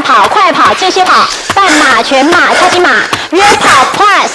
慢跑、快跑、间歇跑、半马、全马、超级马、约跑 Plus。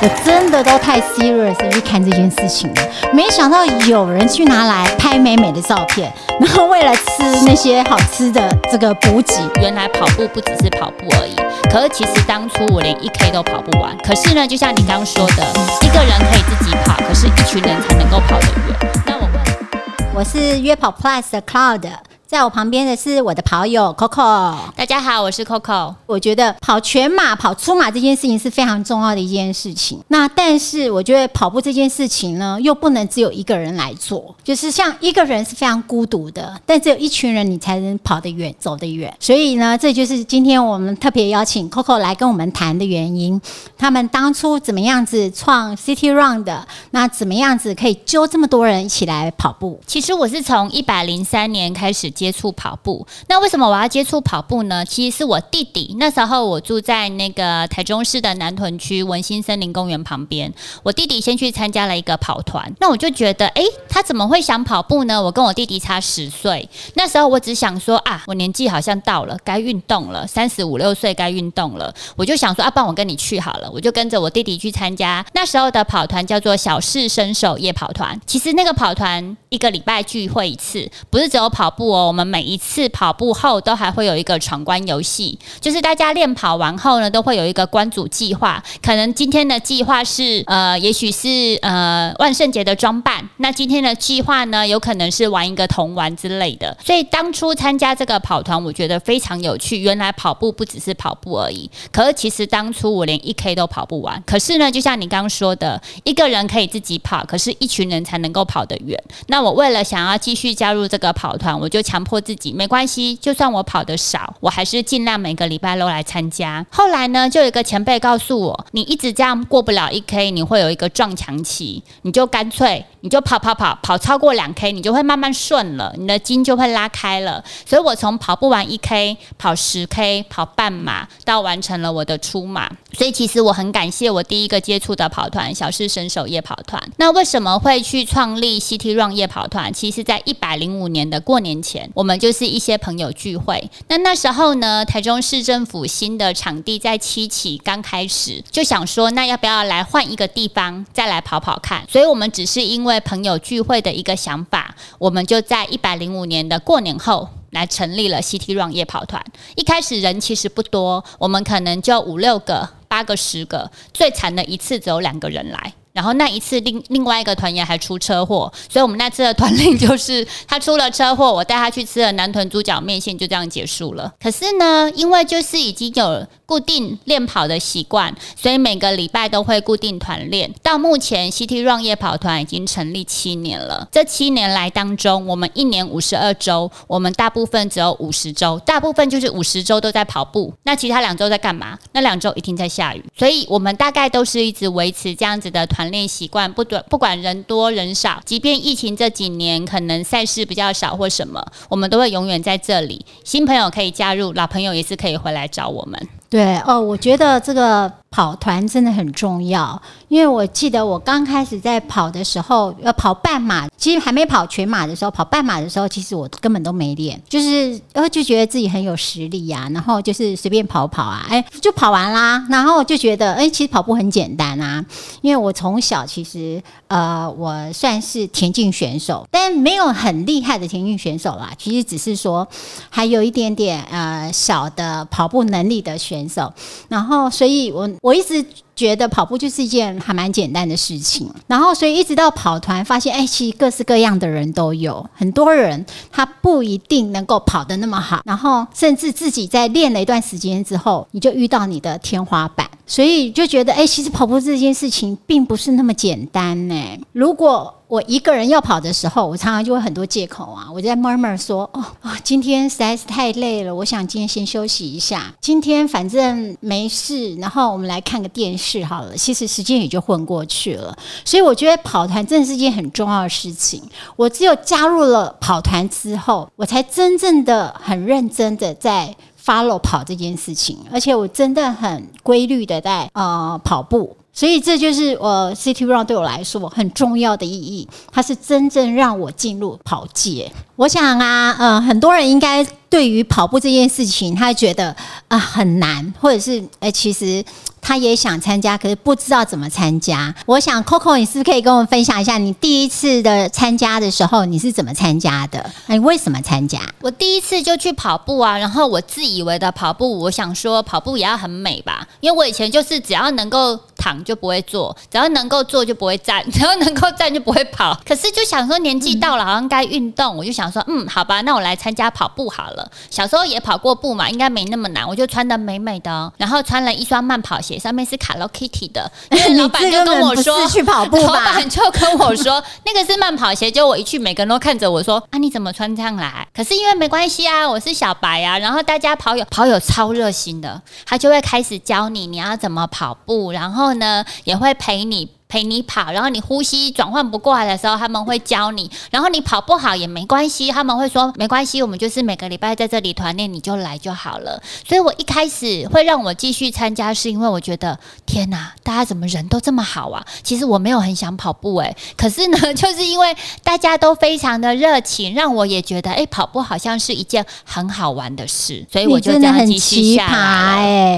我真的都太 serious 去看这件事情了，没想到有人去拿来拍美美的照片，然后为了吃那些好吃的这个补给，原来跑步不只是跑步而已。可是其实当初我连一 K 都跑不完。可是呢，就像你刚刚说的，一个人可以自己跑，可是一群人才能够跑得远。那我问，我是约跑 Plus 的 Cloud。在我旁边的是我的跑友 Coco，大家好，我是 Coco。我觉得跑全马、跑出马这件事情是非常重要的一件事情。那但是我觉得跑步这件事情呢，又不能只有一个人来做，就是像一个人是非常孤独的，但只有一群人你才能跑得远、走得远。所以呢，这就是今天我们特别邀请 Coco 来跟我们谈的原因。他们当初怎么样子创 City Run 的？那怎么样子可以揪这么多人一起来跑步？其实我是从一百零三年开始。接触跑步，那为什么我要接触跑步呢？其实是我弟弟那时候我住在那个台中市的南屯区文心森林公园旁边，我弟弟先去参加了一个跑团，那我就觉得，哎，他怎么会想跑步呢？我跟我弟弟差十岁，那时候我只想说啊，我年纪好像到了该运动了，三十五六岁该运动了，我就想说啊，帮我跟你去好了，我就跟着我弟弟去参加那时候的跑团，叫做小市身手夜跑团。其实那个跑团一个礼拜聚会一次，不是只有跑步哦。我们每一次跑步后都还会有一个闯关游戏，就是大家练跑完后呢，都会有一个关主计划。可能今天的计划是呃，也许是呃万圣节的装扮。那今天的计划呢，有可能是玩一个童玩之类的。所以当初参加这个跑团，我觉得非常有趣。原来跑步不只是跑步而已。可是其实当初我连一 K 都跑不完。可是呢，就像你刚刚说的，一个人可以自己跑，可是一群人才能够跑得远。那我为了想要继续加入这个跑团，我就强。强迫自己没关系，就算我跑的少，我还是尽量每个礼拜都来参加。后来呢，就有一个前辈告诉我，你一直这样过不了一 K，你会有一个撞墙期，你就干脆你就跑跑跑跑超过两 K，你就会慢慢顺了，你的筋就会拉开了。所以我从跑不完一 K，跑十 K，跑半马，到完成了我的出马。所以其实我很感谢我第一个接触的跑团——小市神手夜跑团。那为什么会去创立 CT Run 夜跑团？其实，在一百零五年的过年前。我们就是一些朋友聚会，那那时候呢，台中市政府新的场地在七期刚开始，就想说，那要不要来换一个地方再来跑跑看？所以我们只是因为朋友聚会的一个想法，我们就在一百零五年的过年后来成立了 CT Run 夜跑团。一开始人其实不多，我们可能就五六个、八个、十个，最惨的一次只有两个人来。然后那一次另另外一个团员还出车祸，所以我们那次的团令就是 他出了车祸，我带他去吃了南屯猪脚面线，就这样结束了。可是呢，因为就是已经有固定练跑的习惯，所以每个礼拜都会固定团练。到目前，CT Run 夜跑团已经成立七年了。这七年来当中，我们一年五十二周，我们大部分只有五十周，大部分就是五十周都在跑步。那其他两周在干嘛？那两周一定在下雨，所以我们大概都是一直维持这样子的团。练习惯不短，不管人多人少，即便疫情这几年可能赛事比较少或什么，我们都会永远在这里。新朋友可以加入，老朋友也是可以回来找我们。对哦，我觉得这个跑团真的很重要，因为我记得我刚开始在跑的时候，要跑半马，其实还没跑全马的时候，跑半马的时候，其实我根本都没练，就是呃就觉得自己很有实力呀，然后就是随便跑跑啊，哎就跑完啦，然后就觉得哎其实跑步很简单啊，因为我从小其实呃我算是田径选手，但没有很厉害的田径选手啦，其实只是说还有一点点呃小的跑步能力的选。手，然后，所以我我一直觉得跑步就是一件还蛮简单的事情。然后，所以一直到跑团，发现哎，其实各式各样的人都有，很多人他不一定能够跑得那么好。然后，甚至自己在练了一段时间之后，你就遇到你的天花板，所以就觉得哎，其实跑步这件事情并不是那么简单呢。如果我一个人要跑的时候，我常常就会很多借口啊。我在 murmur 说：“哦哦，今天实在是太累了，我想今天先休息一下。今天反正没事，然后我们来看个电视好了。其实时间也就混过去了。所以我觉得跑团真的是一件很重要的事情。我只有加入了跑团之后，我才真正的很认真的在 follow 跑这件事情，而且我真的很规律的在呃跑步。”所以这就是我 City Run 对我来说很重要的意义，它是真正让我进入跑界。我想啊，呃，很多人应该对于跑步这件事情，他觉得啊、很难，或者是哎、其实他也想参加，可是不知道怎么参加。我想 Coco，你是不是可以跟我们分享一下，你第一次的参加的时候，你是怎么参加的？你为什么参加？我第一次就去跑步啊，然后我自以为的跑步，我想说跑步也要很美吧，因为我以前就是只要能够躺就不会坐，只要能够坐就不会站，只要能够站就不会跑。可是就想说年纪到了，好像该运动，我就想说，嗯，好吧，那我来参加跑步好了。小时候也跑过步嘛，应该没那么难，我就穿的美美的，然后穿了一双慢跑鞋，上面是 Hello Kitty 的，因为老板就跟我说去跑步吧 老板就跟我说那个是慢跑鞋，就我一去，每个人都看着我说啊，你怎么穿这样来？可是因为没关系啊，我是小白啊，然后大家跑友跑友超热心的，他就会开始教你你要怎么跑步，然后呢也会陪你。陪你跑，然后你呼吸转换不过来的时候，他们会教你。然后你跑不好也没关系，他们会说没关系，我们就是每个礼拜在这里团练，你就来就好了。所以我一开始会让我继续参加，是因为我觉得天哪，大家怎么人都这么好啊？其实我没有很想跑步诶、可是呢，就是因为大家都非常的热情，让我也觉得诶，跑步好像是一件很好玩的事，所以我你就这真的很样继续奇葩下来了。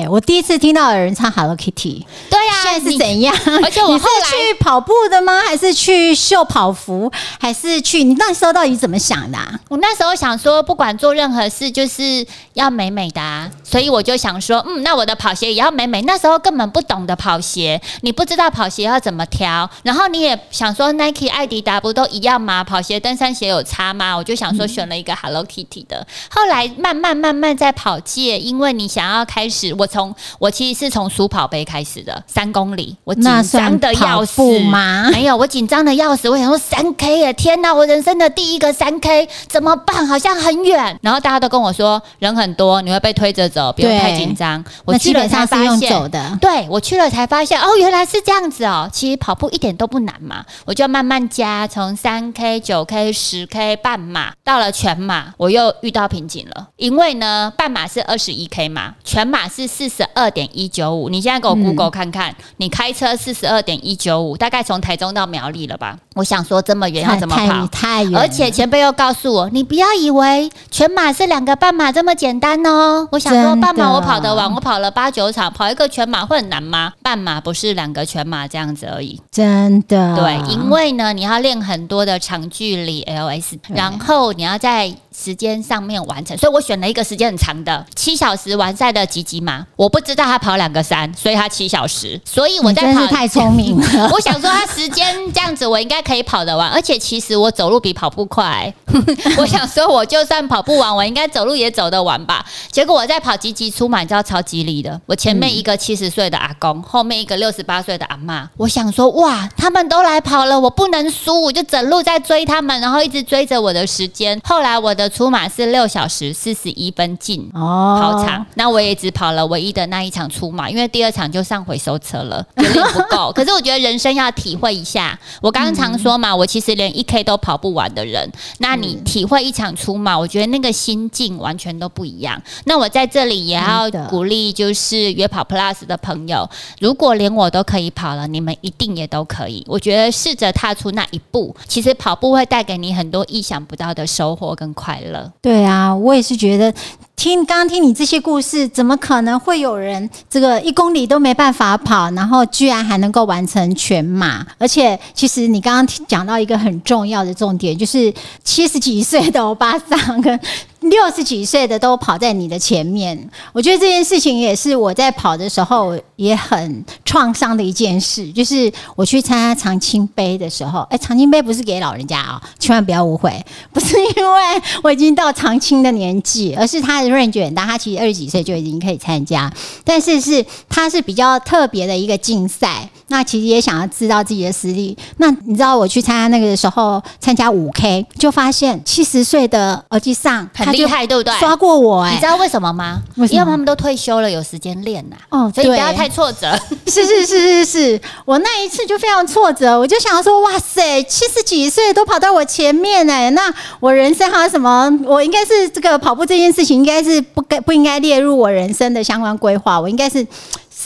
哎、我第一次听到有人唱 Hello Kitty，、对啊，现在是怎样？而且我后来去跑步的吗？还是去秀跑服？还是去？你那时候到底怎么想的、啊？我那时候想说，不管做任何事，就是要美美的啊，所以我就想说，嗯，那我的跑鞋也要美美。那时候根本不懂得跑鞋，你不知道跑鞋要怎么挑，然后你也想说，Nike、艾迪达不都一样吗？跑鞋、登山鞋有差吗？我就想说，选了一个 Hello Kitty 的。后来慢慢慢慢在跑界，因为你想要开始，我从我其实是从数跑杯开始的，三公里，我紧张的要跑死吗？没有，我紧张的要死。我想说三 K 耶，天哪！我人生的第一个三 K 怎么办？好像很远。然后大家都跟我说人很多，你会被推着走，不用太紧张。我基去了才本上是用发现，走的。对我去了才发现，哦，原来是这样子哦。其实跑步一点都不难嘛，我就慢慢加，从三 K、九 K、十 K 半马到了全马，我又遇到瓶颈了。因为呢，半马是二十一 K 嘛，全马是四十二点一九五。你现在给我嗯 Google 看看，你开车四十二点一九五，大概从台中到苗栗了吧？我想说这么远要怎么跑？太远，而且前辈又告诉我，你不要以为全马是两个半马这么简单哦。我想说，半马我跑得完，我跑了八九场，跑一个全马会很难吗？半马不是两个全马这样子而已。真的对，因为呢，你要练很多的长距离 LS，然后你要在时间上面完成，所以我选了一个时间很长的七小时完赛的吉吉马。我不知道他跑两个三，所以他七小时，所以我在跑太聪明了。我想说，他时间这样子，我应该可以跑得完。而且其实我走路比跑步快，我想说，我就算跑不完，我应该走路也走得完吧。结果我在跑吉吉出马，你知道超吉利的。我前面一个七十岁的阿公，后面一个六十八岁的阿妈。我想说，哇，他们都来跑了，我不能输，我就整路在追他们，然后一直追着我的时间。后来我的出马是六小时四十一分进。哦跑场，那我也只跑了唯一的那一场出马，因为第二场就上回收车了，有点不够。可是我觉得人生要体会一下，我刚刚常说嘛，我其实连一 K 都跑不完的人，那你体会一场出马，我觉得那个心境完全都不一样。那我在这里也要鼓励，就是约跑 Plus 的朋友，如果连我都可以跑了，你们一定也都可以。我觉得试着踏出那一步，其实跑步会带给你很多意想不到的收获跟快乐。对啊，我也是觉得听刚刚听你这些故事，怎么可能会有人这个一公里都没办法跑，然后居然还能够完成全马？而且，其实你刚刚讲到一个很重要的重点，就是七十几岁的欧巴桑跟。六十几岁的都跑在你的前面，我觉得这件事情也是我在跑的时候也很创伤的一件事。就是我去参加长青杯的时候，哎，长青杯不是给老人家哦，千万不要误会，不是因为我已经到长青的年纪，而是他的 range 很大，他其实二十几岁就已经可以参加，但是是他是比较特别的一个竞赛。那其实也想要知道自己的实力。那你知道我去参加那个的时候，参加五 K，就发现七十岁的耳机上很厉害，对不对？刷过我哎、你知道为什么吗？为什么因为他们都退休了，有时间练呐、哦，所以不要太挫折。是是是是是，我那一次就非常挫折，我就想说，哇塞，七十几岁都跑到我前面哎，那我人生还有什么？我应该是这个跑步这件事情，应该是不该不应该列入我人生的相关规划，我应该是。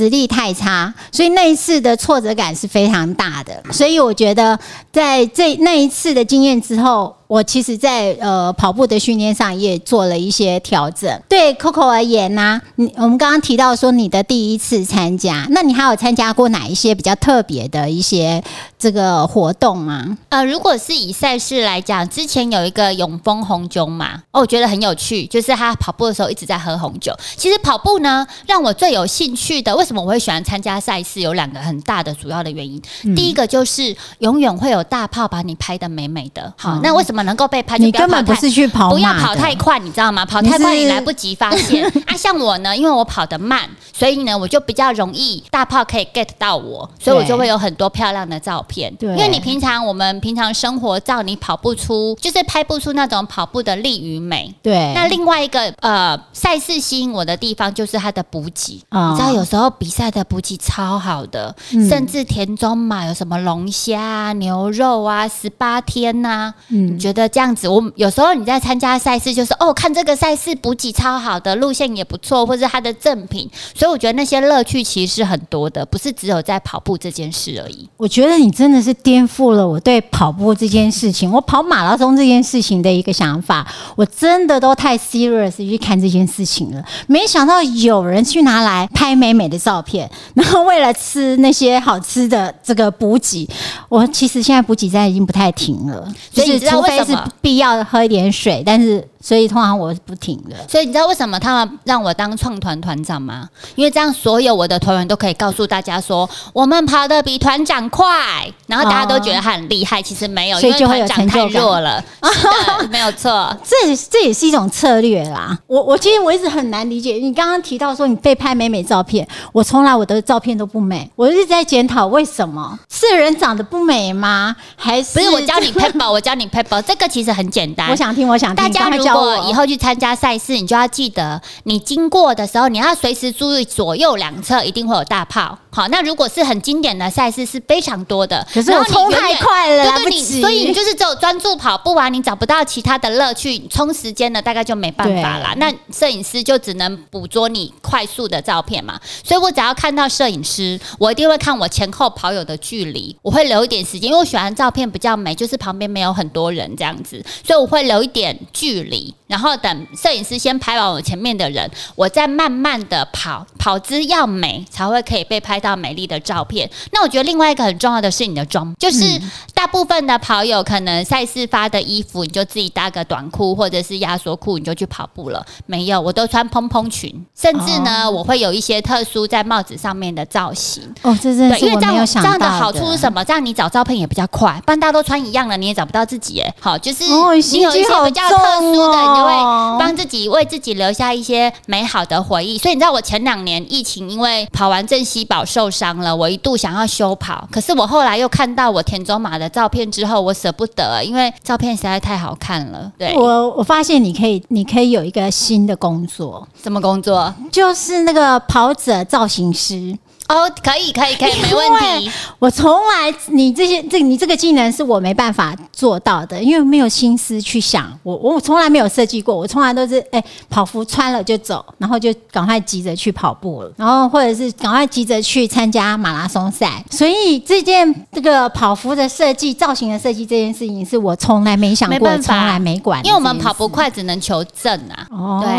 实力太差，所以那一次的挫折感是非常大的。所以我觉得在这那一次的经验之后。我其实在，呃跑步的训练上也做了一些调整。对 Coco 而言呢，你我们刚刚提到说你的第一次参加，那你还有参加过哪一些比较特别的一些这个活动吗？呃，如果是以赛事来讲，之前有一个永丰红酒嘛，哦，我觉得很有趣，就是他跑步的时候一直在喝红酒。其实跑步呢，让我最有兴趣的，为什么我会喜欢参加赛事？有两个很大的主要的原因。第一个就是永远会有大炮把你拍的美美的。好，那为什么？能够被拍，你根本不是去跑，不要跑太快，你知道吗？跑太快你来不及发现 啊。像我呢，因为我跑得慢，所以呢，我就比较容易大炮可以 get 到我，所以我就会有很多漂亮的照片。对，因为你平常我们平常生活照，你跑不出，就是拍不出那种跑步的力与美。对。那另外一个呃，赛事吸引我的地方就是它的补给，你知道有时候比赛的补给超好的，甚至田中马有什么龙虾、牛肉啊，十八天呐，嗯。觉得这样子，我有时候你在参加赛事，就是哦，看这个赛事补给超好的，路线也不错，或者它的赠品，所以我觉得那些乐趣其实是很多的，不是只有在跑步这件事而已。我觉得你真的是颠覆了我对跑步这件事情，我跑马拉松这件事情的一个想法，我真的都太 serious 去看这件事情了。没想到有人去拿来拍美美的照片，然后为了吃那些好吃的这个补给，我其实现在补给站已经不太停了，所以你知道为。是必要喝一点水，但是。所以通常我是不停的，所以你知道为什么他们让我当创团团长吗？因为这样所有我的团员都可以告诉大家说，我们跑得比团长快，然后大家都觉得他很厉害。其实没有，因为团长太弱了。没有错，这这也是一种策略啦。我我其实我一直很难理解，你刚刚提到说你被拍美美照片，我从来我的照片都不美，我一直在检讨为什么是人长得不美吗？还是不是我教你 paper，我教你 paper，这个其实很简单。我想听，我想听，大家如如果以后去参加赛事，你就要记得，你经过的时候，你要随时注意左右两侧一定会有大炮。好，那如果是很经典的赛事，是非常多的。可是我冲太快了，对对，你所以你就是只有专注跑步啊，你找不到其他的乐趣，充时间的大概就没办法啦。那摄影师就只能捕捉你快速的照片嘛。所以我只要看到摄影师，我一定会看我前后跑友的距离，我会留一点时间，因为我喜欢照片比较美，就是旁边没有很多人这样子，所以我会留一点距离。然后等摄影师先拍完我前面的人，我再慢慢的跑，跑姿要美才会可以被拍到美丽的照片。那我觉得另外一个很重要的是你的妆，就是大部分的跑友可能赛事发的衣服，你就自己搭个短裤或者是压缩裤，你就去跑步了。没有，我都穿蓬蓬裙，甚至呢，我会有一些特殊在帽子上面的造型。哦，这真是因为这样这样的好处是什么？这样你找照片也比较快，不然大家都穿一样的，你也找不到自己。哎，好，就是你有一些比较特殊的。会帮自己为自己留下一些美好的回忆，所以你知道我前两年疫情，因为跑完镇西堡受伤了，我一度想要休跑，可是我后来又看到我田中马的照片之后，我舍不得，因为照片实在太好看了。对 我，我发现你可以，你可以有一个新的工作，什么工作？就是那个跑者造型师。哦，可以，可以，可以，没问题。我从来，你这些，这你这个技能是我没办法做到的，因为没有心思去想。我我从来没有设计过，我从来都是哎，跑服穿了就走，然后就赶快急着去跑步了，然后或者是赶快急着去参加马拉松赛。所以这件这个跑服的设计、造型的设计这件事情，是我从来没想过，从来没管。因为我们跑不快，只能求证啊。哦，对，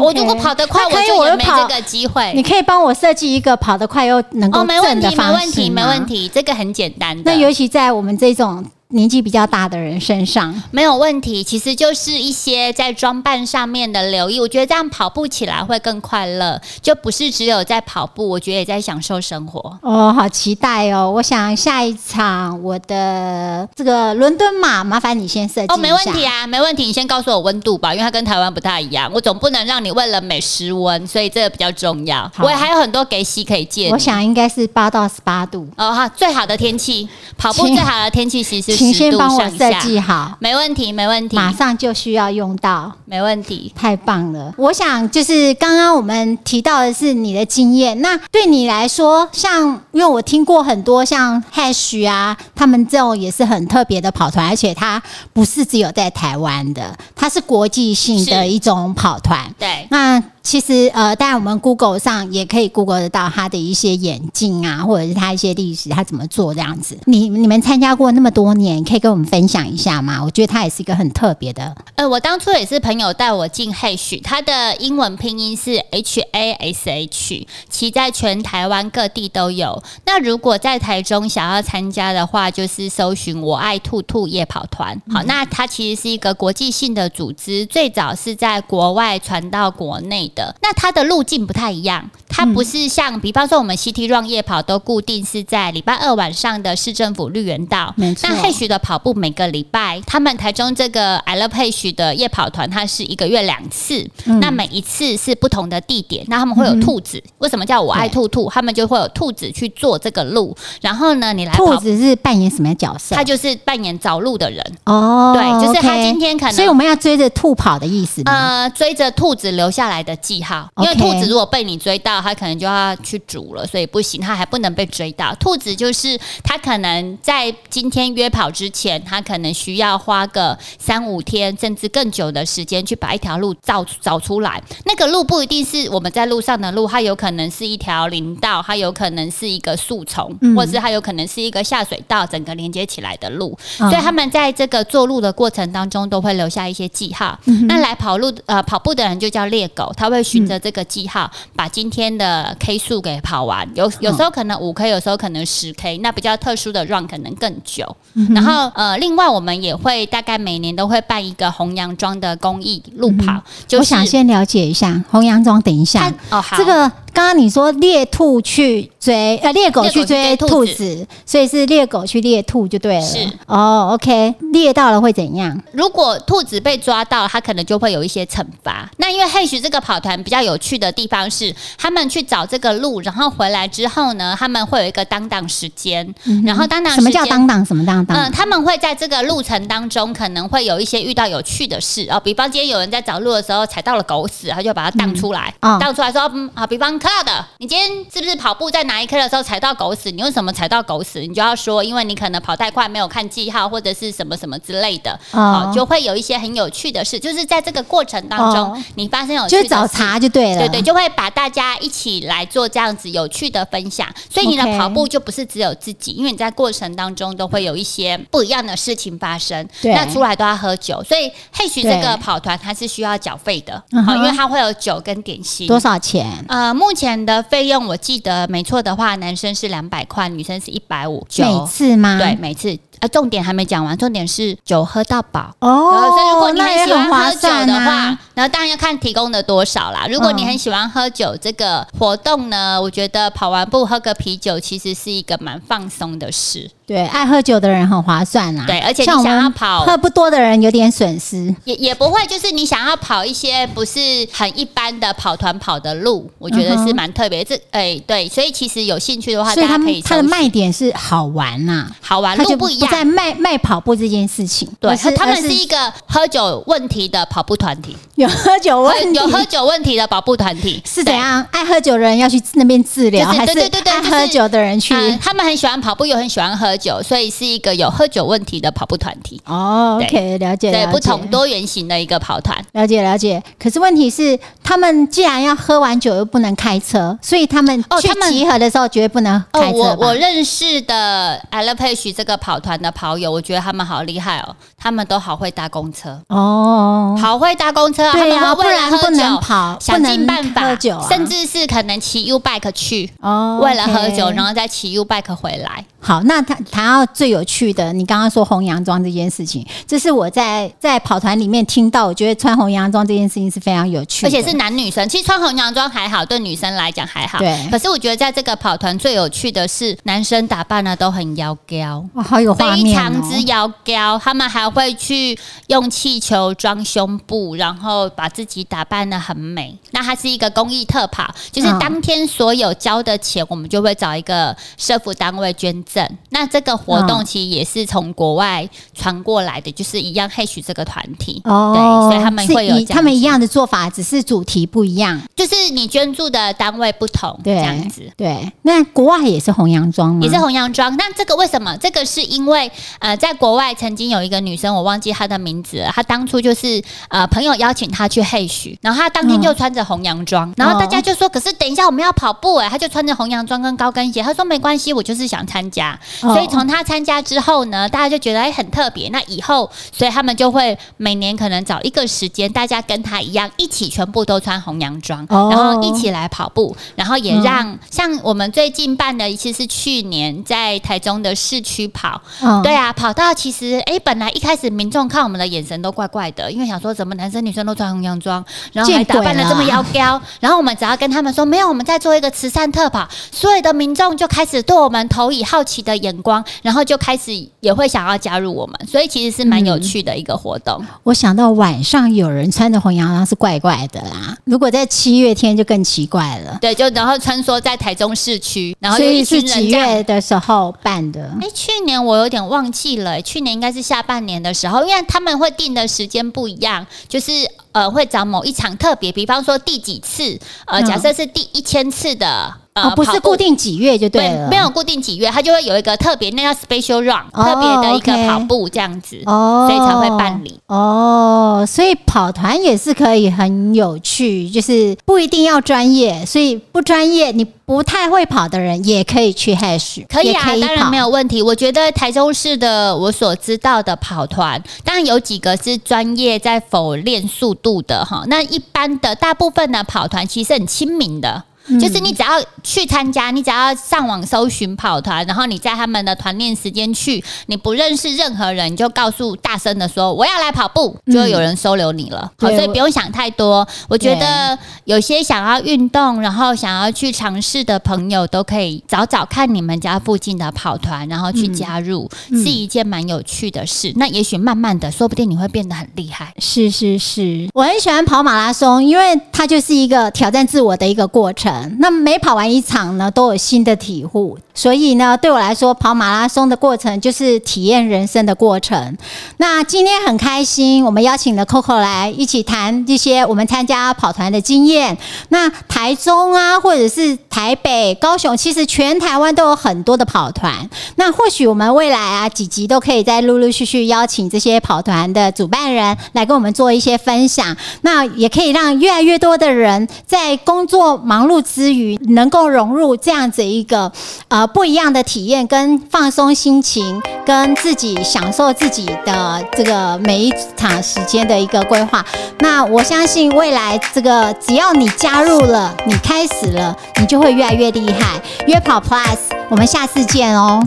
我如果跑得快，我就也没这个机会。你可以帮我设计一个跑得快。能够问题，没问题，没问题，这个很简单的。那尤其在我们这种。年纪比较大的人身上没有问题，其实就是一些在装扮上面的留意。我觉得这样跑步起来会更快乐，就不是只有在跑步，我觉得也在享受生活。哦，好期待哦！我想下一场我的这个伦敦马，麻烦你先设计。哦，没问题啊，没问题。你先告诉我温度吧，因为它跟台湾不太一样。我总不能让你为了美失温，所以这个比较重要。我也还有很多给洗可以借。我想应该是八到十八度。哦哈，最好的天气跑步最好的天气其实。请先帮我设。计好，没问题，没问题，马上就需要用到。没问题。太棒了！我想就是刚刚我们提到的是你的经验，那对你来说，像因为我听过很多像 Hash 啊，他们这种也是很特别的跑团，而且它不是只有在台湾的，它是国际性的一种跑团。对，那其实呃，当然我们 Google 上也可以 Google 得到他的一些眼镜啊，或者是他一些历史，他怎么做这样子。你你们参加过那么多年，可以跟我们分享一下吗？我觉得它也是一个很特别的呃，我当初也是朋友带我进 Hash，它的英文拼音是 H A S H，其在全台湾各地都有。那如果在台中想要参加的话，就是搜寻“我爱兔兔夜跑团”。好，那它其实是一个国际性的组织，最早是在国外传到国内的。那它的路径不太一样，它不是像，比方说我们 CT Run 夜跑都固定是在礼拜二晚上的市政府绿园道，没错那 Hash 的跑步每个礼拜，他们台中这个 I Love Hash 的夜跑团，它是一个月两次，嗯那每一次是不同的地点，那他们会有兔子。为什么叫我爱兔兔？他们就会有兔子去做这个路，然后呢，你来跑。兔子是扮演什么角色？他就是扮演找路的人，哦，对就是他今天可能所以我们要追着兔跑的意思吗？呃，追着兔子留下来的记号，因为兔子如果被你追到，它可能就要去煮了，所以不行，它还不能被追到。兔子就是它可能在今天约跑之前，他可能需要花个三五天甚至更久的时间去把一条路找找出来。那个路不一定是我们在路上的路，它有可能是一条林道，它有可能是一个树丛，嗯或者是它有可能是一个下水道，整个连接起来的路。嗯所以他们在这个做路的过程当中，都会留下一些记号。嗯那来跑路呃跑步的人就叫猎狗，他会循着这个记号，把今天的 K 数给跑完。有有时候可能五 K，有时候可能十 K，那比较特殊的 run 可能更久。嗯然后呃，另外我们也会大概每年都会办一个红洋庄的公益路跑，就是嗯我想先了解一下红洋庄，等一下。哦好。这个刚刚你说猎兔去追呃猎狗去追兔子所以是猎狗去猎兔就对了。是哦，OK，猎到了会怎样？如果兔子被抓到，它可能就会有一些惩罚。那因为 Hash 这个跑团比较有趣的地方是，他们去找这个鹿，然后回来之后呢，他们会有一个当档时间，然后当档嗯什么叫当当？什么当当？嗯，他们会在这个路程当中，可能会有一些遇到有趣的事哦。比方今天有人在找路的时候踩到了狗屎，他就把它荡出来，嗯哦荡出来说，嗯，好，比方 Cloud，你今天是不是跑步在哪一科的时候踩到狗屎？你为什么踩到狗屎？你就要说，因为你可能跑太快，没有看记号，或者是什么什么之类的，好哦，就会有一些很有趣的事，就是在这个过程当中，哦你发生有趣就是找的事茬就对了。对对，就会把大家一起来做这样子有趣的分享，所以你的跑步就不是只有自己，因为你在过程当中都会有一些不一样的事情发生。那出来都要喝酒，所以 H 对这个跑团它是需要缴费的，好，因为它会有酒跟点心。多少钱？呃，目前的费用我记得没错的话，男生是两百块，女生是一百五。每次吗？对，每次。啊，重点还没讲完，重点是酒喝到饱。哦，所以如果你很喜欢喝酒的话啊，，然后当然要看提供的多少啦。如果你嗯很喜欢喝酒这个活动呢，我觉得跑完步喝个啤酒其实是一个蛮放松的事。对，爱喝酒的人很划算啊。对而且你想要跑喝不多的人有点损失。也也不会，就是你想要跑一些不是很一般的跑团跑的路，我觉得是蛮特别。这哎、对，所以其实有兴趣的话，所以他大家可以们他的卖点是好玩呐、好玩路不一样。在卖卖跑步这件事情。对，他们是一个喝酒问题的跑步团体，有喝酒问，有喝酒问题的跑步团体是怎样？爱喝酒的人要去那边治疗，就是还是对对对喝酒的人去？嗯，他们很喜欢跑步，又很喜欢喝酒，所以是一个有喝酒问题的跑步团体。哦对，OK，了解，对，了解不同多元型的一个跑团。了解了解。可是问题是，他们既然要喝完酒又不能开车，所以他们去哦他们集合的时候绝对不能哦开，车吧我我认识的 I Love Page 这个跑团的跑友，我觉得他们好厉害哦，他们都好会搭公车，哦，好会搭公车，对啊，他们会为了喝不然不能酒。跑，不想尽能办法，喝酒啊，甚至是可能骑 U bike 去，哦，为了喝酒，然后再骑 U bike 回来。好，那谈谈到最有趣的，你刚刚说红洋装这件事情，这是我在在跑团里面听到，我觉得穿红洋装这件事情是非常有趣的，而且是男女生。其实穿红洋装还好，对女生来讲还好。对可是我觉得在这个跑团最有趣的是，男生打扮的都很妖娇。哇，好有画非面哦。常之妖娇，他们还会去用气球装胸部，然后把自己打扮的很美。那它是一个公益特跑，就是嗯当天所有交的钱，我们就会找一个社服单位捐证。那这个活动嗯其实也是从国外传过来的，就是一样 Hash 这个团体。哦，对所以他们会有他们一样的做法，只是主题不一样。就是你捐助的单位不同，这，样子。对，那国外也是红洋装吗？也是红洋装，那这个为什么？这个是因为呃，在国外曾经有一个女生，我忘记她的名字了。她当初就是呃，朋友邀请她去嘿许，然后她当天就穿着红洋装，然后大家就说：“可是等一下我们要跑步哎、她就穿着红洋装跟高跟鞋。她说：“没关系，我就是想参加。哦所以从他参加之后呢，大家就觉得哎、很特别。那以后，所以他们就会每年可能找一个时间，大家跟他一样，一起全部都穿红洋装，哦。然后一起来跑步，然后也嗯。让、像我们最近办的一次是去年在台中的市区跑，嗯对啊，跑到其实哎、本来一开始民众看我们的眼神都怪怪的，因为想说怎么男生女生都穿红洋装，然后还打扮的这么妖娇，然后我们只要跟他们说没有，我们在做一个慈善特跑，所有的民众就开始对我们投以好奇的眼光，然后就开始也会想要加入我们，所以其实是蛮有趣的一个活动。我想到晚上有人穿着红洋装是怪怪的啦，如果在七月天就更奇怪了。对，就然后穿梭在台中市区，然后所以是几月的时候办的？哎，去年我有点忘记了，去年应该是下半年的时候，因为他们会定的时间不一样，就是呃会找某一场特别，比方说第几次，呃，嗯假设是第一千次的。呃，哦，不是固定几月就对了，没有固定几月，它就会有一个特别，那叫 special run，、哦特别的一个跑步这样子，哦，所以才会办理。哦，所以跑团也是可以很有趣，就是不一定要专业，所以不专业你不太会跑的人也可以去 hash，可以啊，也可以当然跑没有问题。我觉得台中市的我所知道的跑团，当然有几个是专业在否练速度的哈。那一般的大部分的跑团其实很亲民的。就是你只要去参加，你只要上网搜寻跑团，然后你在他们的团练时间去，你不认识任何人，你就告诉大声的说我要来跑步，就会有人收留你了。好，所以不用想太多。我觉得有些想要运动，然后想要去尝试的朋友，都可以找找看你们家附近的跑团，然后去加入，是一件蛮有趣的事。那也许慢慢的，说不定你会变得很厉害。是是是，我很喜欢跑马拉松，因为它就是一个挑战自我的一个过那每跑完一场呢，都有新的体悟。所以呢，对我来说，跑马拉松的过程就是体验人生的过程。那今天很开心，我们邀请了 Coco 来一起谈一些我们参加跑团的经验。那台中啊，或者是台北、高雄，其实全台湾都有很多的跑团。那或许我们未来啊几集都可以再陆陆续续邀请这些跑团的主办人来跟我们做一些分享。那也可以让越来越多的人在工作忙碌之余，能够融入这样子一个呃不一样的体验，跟放松心情，跟自己享受自己的这个每一场时间的一个规划。那我相信未来这个只要你加入了，你开始了，你就会越来越厉害。约跑 Plus，我们下次见哦。